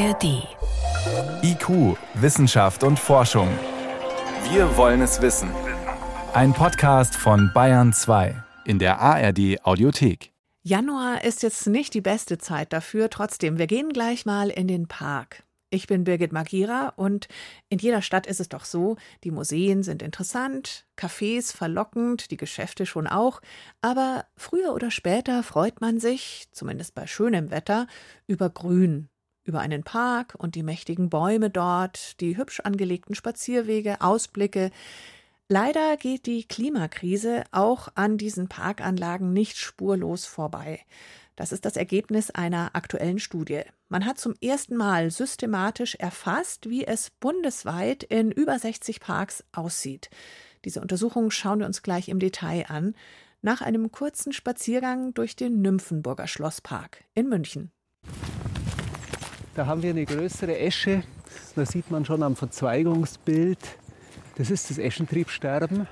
ARD. IQ, Wissenschaft und Forschung. Wir wollen es wissen. Ein Podcast von Bayern 2 in der ARD Audiothek. Januar ist jetzt nicht die beste Zeit dafür, trotzdem, wir gehen gleich mal in den Park. Ich bin Birgit Magira und in jeder Stadt ist es doch so, die Museen sind interessant, Cafés verlockend, die Geschäfte schon auch, aber früher oder später freut man sich, zumindest bei schönem Wetter, über Grün, über einen Park und die mächtigen Bäume dort, die hübsch angelegten Spazierwege, Ausblicke. Leider geht die Klimakrise auch an diesen Parkanlagen nicht spurlos vorbei. Das ist das Ergebnis einer aktuellen Studie. Man hat zum ersten Mal systematisch erfasst, wie es bundesweit in über 60 Parks aussieht. Diese Untersuchung schauen wir uns gleich im Detail an, nach einem kurzen Spaziergang durch den Nymphenburger Schlosspark in München. Da haben wir eine größere Esche, das sieht man schon am Verzweigungsbild. Das ist das Eschentriebsterben.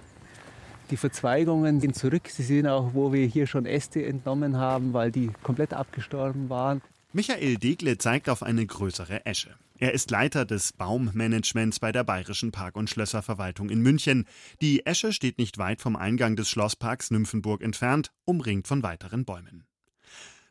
Die Verzweigungen gehen zurück. Sie sehen auch, wo wir hier schon Äste entnommen haben, weil die komplett abgestorben waren. Michael Degle zeigt auf eine größere Esche. Er ist Leiter des Baummanagements bei der Bayerischen Park- und Schlösserverwaltung in München. Die Esche steht nicht weit vom Eingang des Schlossparks Nymphenburg entfernt, umringt von weiteren Bäumen.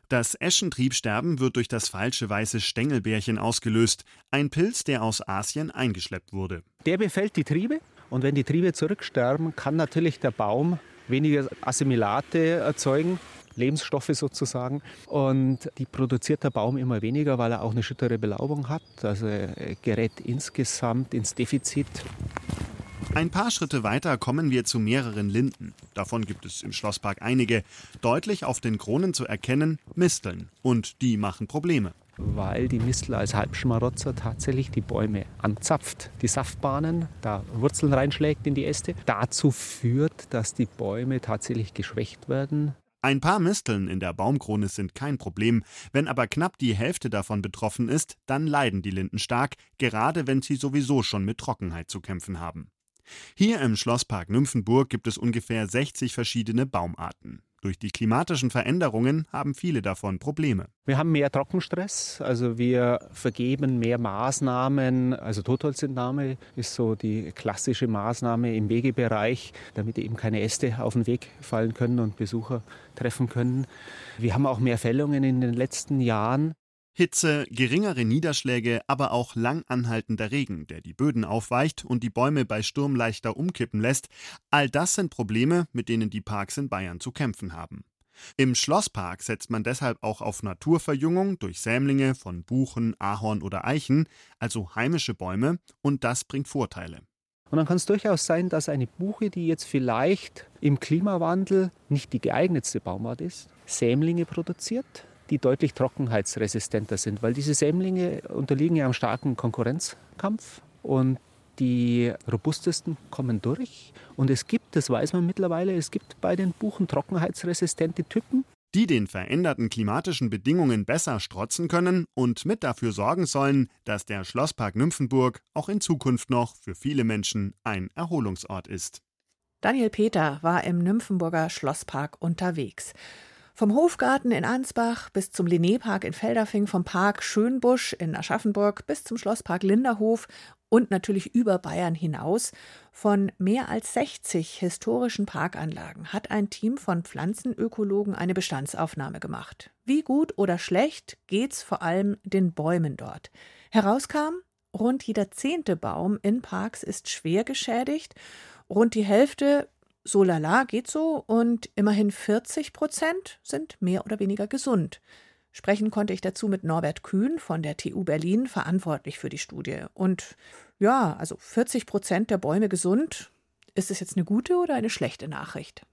Das Eschentriebsterben wird durch das falsche weiße Stängelbärchen ausgelöst, ein Pilz, der aus Asien eingeschleppt wurde. Der befällt die Triebe und wenn die Triebe zurücksterben, kann natürlich der Baum weniger Assimilate erzeugen, Lebensstoffe sozusagen. Und die produziert der Baum immer weniger, weil er auch eine schüttere Belaubung hat. Also er gerät insgesamt ins Defizit. Ein paar Schritte weiter kommen wir zu mehreren Linden. Davon gibt es im Schlosspark einige. Deutlich auf den Kronen zu erkennen, Misteln. Und die machen Probleme weil die Mistel als Halbschmarotzer tatsächlich die Bäume anzapft, die Saftbahnen, da Wurzeln reinschlägt in die Äste, dazu führt, dass die Bäume tatsächlich geschwächt werden. Ein paar Misteln in der Baumkrone sind kein Problem. Wenn aber knapp die Hälfte davon betroffen ist, dann leiden die Linden stark, gerade wenn sie sowieso schon mit Trockenheit zu kämpfen haben. Hier im Schlosspark Nymphenburg gibt es ungefähr 60 verschiedene Baumarten. Durch die klimatischen Veränderungen haben viele davon Probleme. Wir haben mehr Trockenstress, also wir vergeben mehr Maßnahmen. Also Totholzentnahme ist so die klassische Maßnahme im Wegebereich, damit eben keine Äste auf den Weg fallen können und Besucher treffen können. Wir haben auch mehr Fällungen in den letzten Jahren. Hitze, geringere Niederschläge, aber auch lang anhaltender Regen, der die Böden aufweicht und die Bäume bei Sturm leichter umkippen lässt, all das sind Probleme, mit denen die Parks in Bayern zu kämpfen haben. Im Schlosspark setzt man deshalb auch auf Naturverjüngung durch Sämlinge von Buchen, Ahorn oder Eichen, also heimische Bäume, und das bringt Vorteile. Und dann kann es durchaus sein, dass eine Buche, die jetzt vielleicht im Klimawandel nicht die geeignetste Baumart ist, Sämlinge produziert, die deutlich trockenheitsresistenter sind, weil diese Sämlinge unterliegen ja einem starken Konkurrenzkampf und die robustesten kommen durch. Und es gibt, das weiß man mittlerweile, es gibt bei den Buchen trockenheitsresistente Typen. Die den veränderten klimatischen Bedingungen besser strotzen können und mit dafür sorgen sollen, dass der Schlosspark Nymphenburg auch in Zukunft noch für viele Menschen ein Erholungsort ist. Daniel Peter war im Nymphenburger Schlosspark unterwegs. Vom Hofgarten in Ansbach bis zum Linné-Park in Feldafing, vom Park Schönbusch in Aschaffenburg bis zum Schlosspark Linderhof und natürlich über Bayern hinaus. Von mehr als 60 historischen Parkanlagen hat ein Team von Pflanzenökologen eine Bestandsaufnahme gemacht. Wie gut oder schlecht geht's vor allem den Bäumen dort? Herauskam, rund jeder zehnte Baum in Parks ist schwer geschädigt, rund die Hälfte so lala geht so und immerhin 40 Prozent sind mehr oder weniger gesund. Sprechen konnte ich dazu mit Norbert Kühn von der TU Berlin, verantwortlich für die Studie. Und ja, also 40 Prozent der Bäume gesund. Ist es jetzt eine gute oder eine schlechte Nachricht?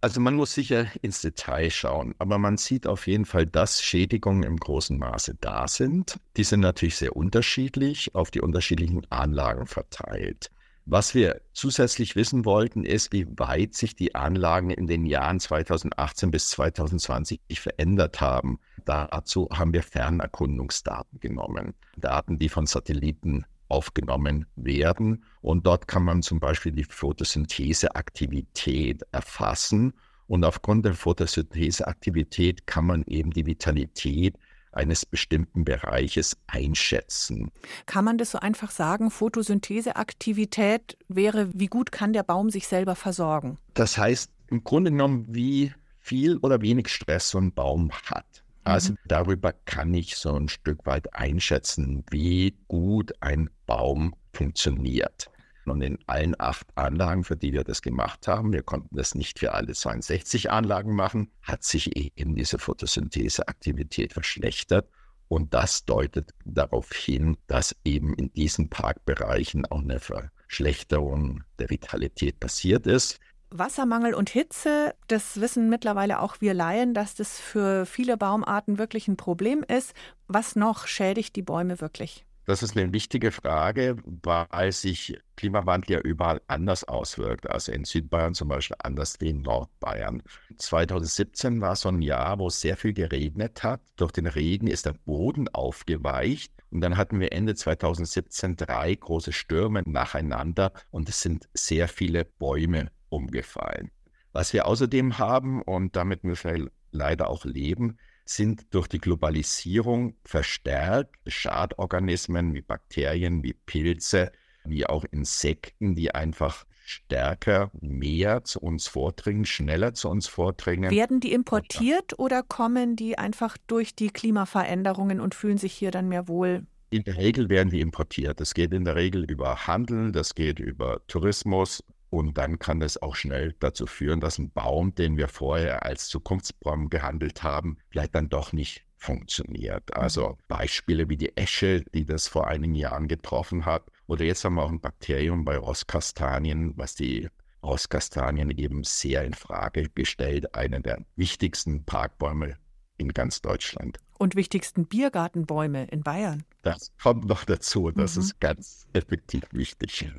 Also man muss sicher ins Detail schauen, aber man sieht auf jeden Fall, dass Schädigungen im großen Maße da sind. Die sind natürlich sehr unterschiedlich auf die unterschiedlichen Anlagen verteilt. Was wir zusätzlich wissen wollten, ist, wie weit sich die Anlagen in den Jahren 2018 bis 2020 verändert haben. Dazu haben wir Fernerkundungsdaten genommen. Daten, die von Satelliten aufgenommen werden. Und dort kann man zum Beispiel die Photosyntheseaktivität erfassen. Und aufgrund der Photosyntheseaktivität kann man eben die Vitalität eines bestimmten Bereiches einschätzen. Kann man das so einfach sagen? Photosyntheseaktivität wäre, wie gut kann der Baum sich selber versorgen? Das heißt im Grunde genommen, wie viel oder wenig Stress so ein Baum hat. Also mhm. darüber kann ich so ein Stück weit einschätzen, wie gut ein Baum funktioniert. Und in allen acht Anlagen, für die wir das gemacht haben, wir konnten das nicht für alle 62 Anlagen machen, hat sich eben diese Photosyntheseaktivität verschlechtert. Und das deutet darauf hin, dass eben in diesen Parkbereichen auch eine Verschlechterung der Vitalität passiert ist. Wassermangel und Hitze, das wissen mittlerweile auch wir Laien, dass das für viele Baumarten wirklich ein Problem ist. Was noch schädigt die Bäume wirklich? Das ist eine wichtige Frage, weil sich Klimawandel ja überall anders auswirkt. Also in Südbayern zum Beispiel anders wie in Nordbayern. 2017 war so ein Jahr, wo es sehr viel geregnet hat. Durch den Regen ist der Boden aufgeweicht. Und dann hatten wir Ende 2017 drei große Stürme nacheinander und es sind sehr viele Bäume umgefallen. Was wir außerdem haben, und damit müssen wir leider auch leben, sind durch die Globalisierung verstärkt Schadorganismen wie Bakterien, wie Pilze, wie auch Insekten, die einfach stärker, mehr zu uns vordringen, schneller zu uns vordringen. Werden die importiert oder kommen die einfach durch die Klimaveränderungen und fühlen sich hier dann mehr wohl? In der Regel werden die importiert. Das geht in der Regel über Handel, das geht über Tourismus, und dann kann es auch schnell dazu führen, dass ein Baum, den wir vorher als Zukunftsbaum gehandelt haben, vielleicht dann doch nicht funktioniert. Also mhm. Beispiele wie die Esche, die das vor einigen Jahren getroffen hat. Oder jetzt haben wir auch ein Bakterium bei Rostkastanien, was die Rostkastanien eben sehr in Frage gestellt. Einer der wichtigsten Parkbäume in ganz Deutschland. Und wichtigsten Biergartenbäume in Bayern. Das kommt noch dazu. Das mhm. ist ganz effektiv wichtig.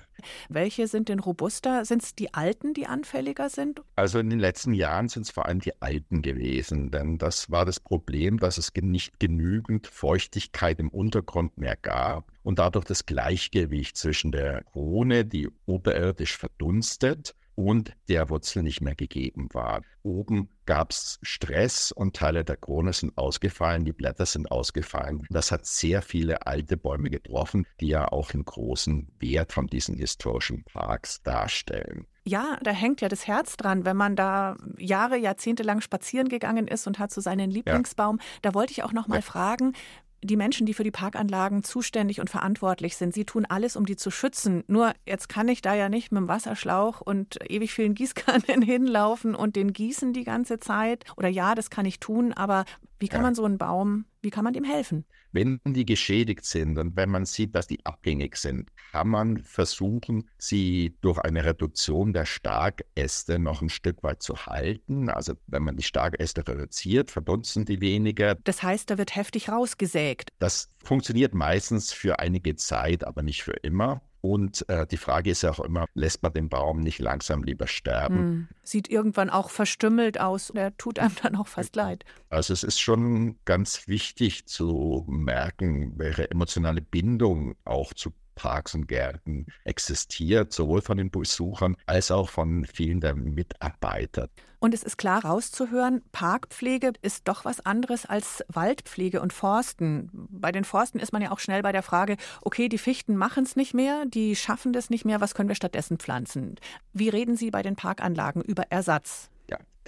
Welche sind denn robuster? Sind es die Alten, die anfälliger sind? Also in den letzten Jahren sind es vor allem die Alten gewesen, denn das war das Problem, dass es nicht genügend Feuchtigkeit im Untergrund mehr gab und dadurch das Gleichgewicht zwischen der Krone, die oberirdisch verdunstet, und der Wurzel nicht mehr gegeben war. Oben gab es Stress und Teile der Krone sind ausgefallen, die Blätter sind ausgefallen. Das hat sehr viele alte Bäume getroffen, die ja auch einen großen Wert von diesen historischen Parks darstellen. Ja, da hängt ja das Herz dran, wenn man da Jahre, Jahrzehnte lang spazieren gegangen ist und hat so seinen Lieblingsbaum. Ja. Da wollte ich auch noch mal ja. fragen, die Menschen, die für die Parkanlagen zuständig und verantwortlich sind, sie tun alles, um die zu schützen. Nur jetzt kann ich da ja nicht mit dem Wasserschlauch und ewig vielen Gießkannen hinlaufen und den gießen die ganze Zeit. Oder ja, das kann ich tun, aber wie kann ja. man so einen Baum, wie kann man dem helfen? Wenn die geschädigt sind und wenn man sieht, dass die abhängig sind, kann man versuchen, sie durch eine Reduktion der Starkäste noch ein Stück weit zu halten. Also wenn man die Starkäste reduziert, verdunsten die weniger. Das heißt, da wird heftig rausgesägt. Das funktioniert meistens für einige Zeit, aber nicht für immer. Und äh, die Frage ist ja auch immer, lässt man den Baum nicht langsam lieber sterben? Hm. Sieht irgendwann auch verstümmelt aus. Der tut einem dann auch fast leid. Also es ist schon ganz wichtig zu merken, welche emotionale Bindung auch zu Parks und Gärten existiert, sowohl von den Besuchern als auch von vielen der Mitarbeiter. Und es ist klar rauszuhören, Parkpflege ist doch was anderes als Waldpflege und Forsten. Bei den Forsten ist man ja auch schnell bei der Frage, okay, die Fichten machen es nicht mehr, die schaffen das nicht mehr, was können wir stattdessen pflanzen? Wie reden Sie bei den Parkanlagen über Ersatz?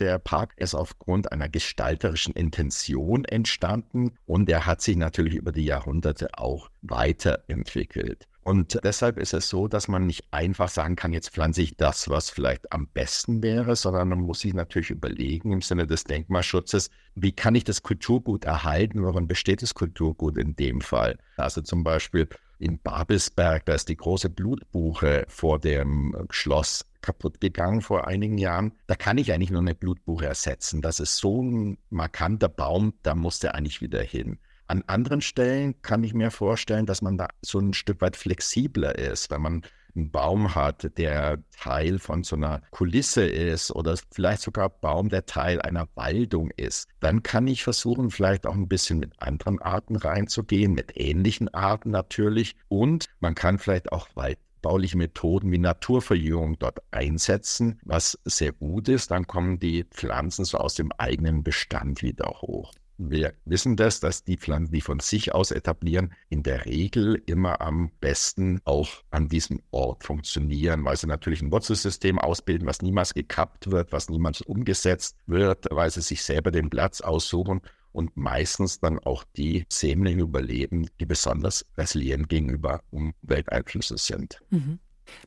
Der Park ist aufgrund einer gestalterischen Intention entstanden und er hat sich natürlich über die Jahrhunderte auch weiterentwickelt. Und deshalb ist es so, dass man nicht einfach sagen kann, jetzt pflanze ich das, was vielleicht am besten wäre, sondern man muss sich natürlich überlegen im Sinne des Denkmalschutzes, wie kann ich das Kulturgut erhalten, worin besteht das Kulturgut in dem Fall? Also zum Beispiel in Babelsberg, da ist die große Blutbuche vor dem Schloss kaputt gegangen vor einigen Jahren. Da kann ich eigentlich nur eine Blutbuche ersetzen. Das ist so ein markanter Baum, da muss der eigentlich wieder hin. An anderen Stellen kann ich mir vorstellen, dass man da so ein Stück weit flexibler ist, wenn man einen Baum hat, der Teil von so einer Kulisse ist oder vielleicht sogar Baum, der Teil einer Waldung ist, dann kann ich versuchen, vielleicht auch ein bisschen mit anderen Arten reinzugehen, mit ähnlichen Arten natürlich. Und man kann vielleicht auch waldbauliche Methoden wie Naturverjüngung dort einsetzen, was sehr gut ist. Dann kommen die Pflanzen so aus dem eigenen Bestand wieder hoch. Wir wissen das, dass die Pflanzen, die von sich aus etablieren, in der Regel immer am besten auch an diesem Ort funktionieren, weil sie natürlich ein Wurzelsystem ausbilden, was niemals gekappt wird, was niemals umgesetzt wird, weil sie sich selber den Platz aussuchen und meistens dann auch die Sämlinge überleben, die besonders resilient gegenüber Umwelteinflüssen sind. Mhm.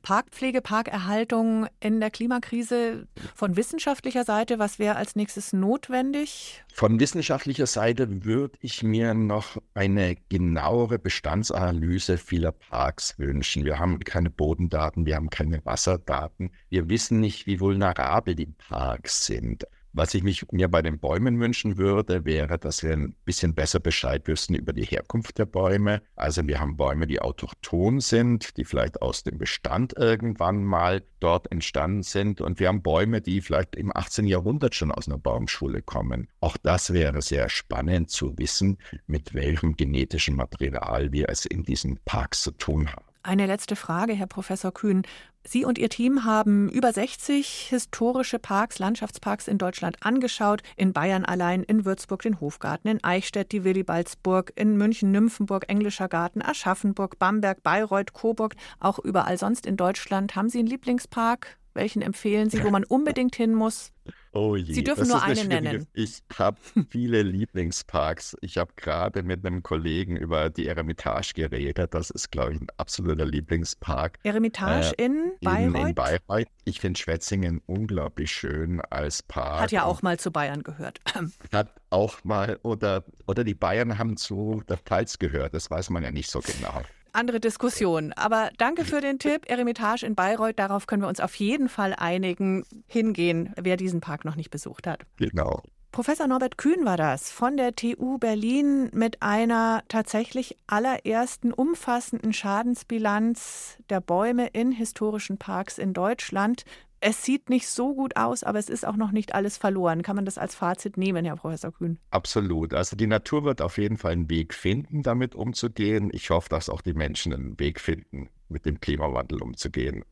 Parkpflege, Parkerhaltung in der Klimakrise von wissenschaftlicher Seite, was wäre als nächstes notwendig? Von wissenschaftlicher Seite würde ich mir noch eine genauere Bestandsanalyse vieler Parks wünschen. Wir haben keine Bodendaten, wir haben keine Wasserdaten. Wir wissen nicht, wie vulnerabel die Parks sind. Was ich mich mir bei den Bäumen wünschen würde, wäre, dass wir ein bisschen besser Bescheid wüssten über die Herkunft der Bäume. Also wir haben Bäume, die autochthon sind, die vielleicht aus dem Bestand irgendwann mal dort entstanden sind. Und wir haben Bäume, die vielleicht im 18. Jahrhundert schon aus einer Baumschule kommen. Auch das wäre sehr spannend zu wissen, mit welchem genetischen Material wir es in diesen Parks zu tun haben. Eine letzte Frage, Herr Professor Kühn. Sie und Ihr Team haben über 60 historische Parks, Landschaftsparks in Deutschland angeschaut. In Bayern allein, in Würzburg den Hofgarten, in Eichstätt die Willibaldsburg, in München Nymphenburg, Englischer Garten, Aschaffenburg, Bamberg, Bayreuth, Coburg, auch überall sonst in Deutschland. Haben Sie einen Lieblingspark? Welchen empfehlen Sie, wo man unbedingt hin muss? Oh je, Sie dürfen nur eine nennen. Ich habe viele Lieblingsparks. Ich habe gerade mit einem Kollegen über die Eremitage geredet. Das ist, glaube ich, ein absoluter Lieblingspark. Eremitage äh, in Bayreuth? In, in Bayreuth. Ich finde Schwetzingen unglaublich schön als Park. Hat ja auch mal zu Bayern gehört. Hat auch mal, oder, oder die Bayern haben zu der Pfalz gehört. Das weiß man ja nicht so genau andere Diskussion. Aber danke für den Tipp. Eremitage in Bayreuth, darauf können wir uns auf jeden Fall einigen. Hingehen, wer diesen Park noch nicht besucht hat. Genau. Professor Norbert Kühn war das von der TU Berlin mit einer tatsächlich allerersten umfassenden Schadensbilanz der Bäume in historischen Parks in Deutschland es sieht nicht so gut aus, aber es ist auch noch nicht alles verloren. Kann man das als Fazit nehmen, Herr Professor Kühn? Absolut. Also die Natur wird auf jeden Fall einen Weg finden, damit umzugehen. Ich hoffe, dass auch die Menschen einen Weg finden, mit dem Klimawandel umzugehen.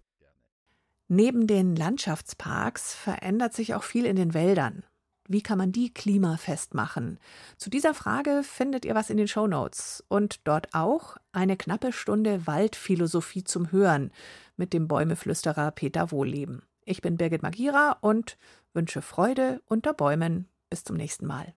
Neben den Landschaftsparks verändert sich auch viel in den Wäldern. Wie kann man die klimafest machen? Zu dieser Frage findet ihr was in den Show Notes und dort auch eine knappe Stunde Waldphilosophie zum Hören mit dem Bäumeflüsterer Peter Wohlleben. Ich bin Birgit Magira und wünsche Freude unter Bäumen. Bis zum nächsten Mal.